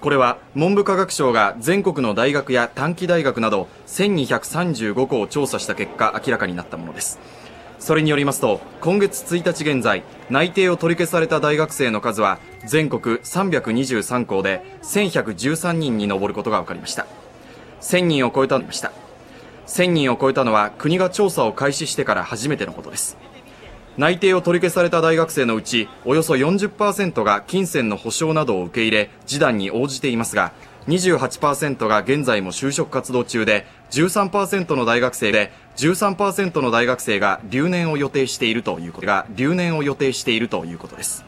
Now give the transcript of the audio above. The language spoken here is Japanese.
これは文部科学省が全国の大学や短期大学など1235校を調査した結果明らかになったものです。それによりますと今月1日現在内定を取り消された大学生の数は全国323校で1113人に上ることが分かりました。1000人を超えたました1000人を超えたのは国が調査を開始してから初めてのことです。内定を取り消された大学生のうちおよそ40%が金銭の保証などを受け入れ示談に応じていますが28%が現在も就職活動中で13%の大学生で13%の大学生が留年を予定しているということが留年を予定しているということです。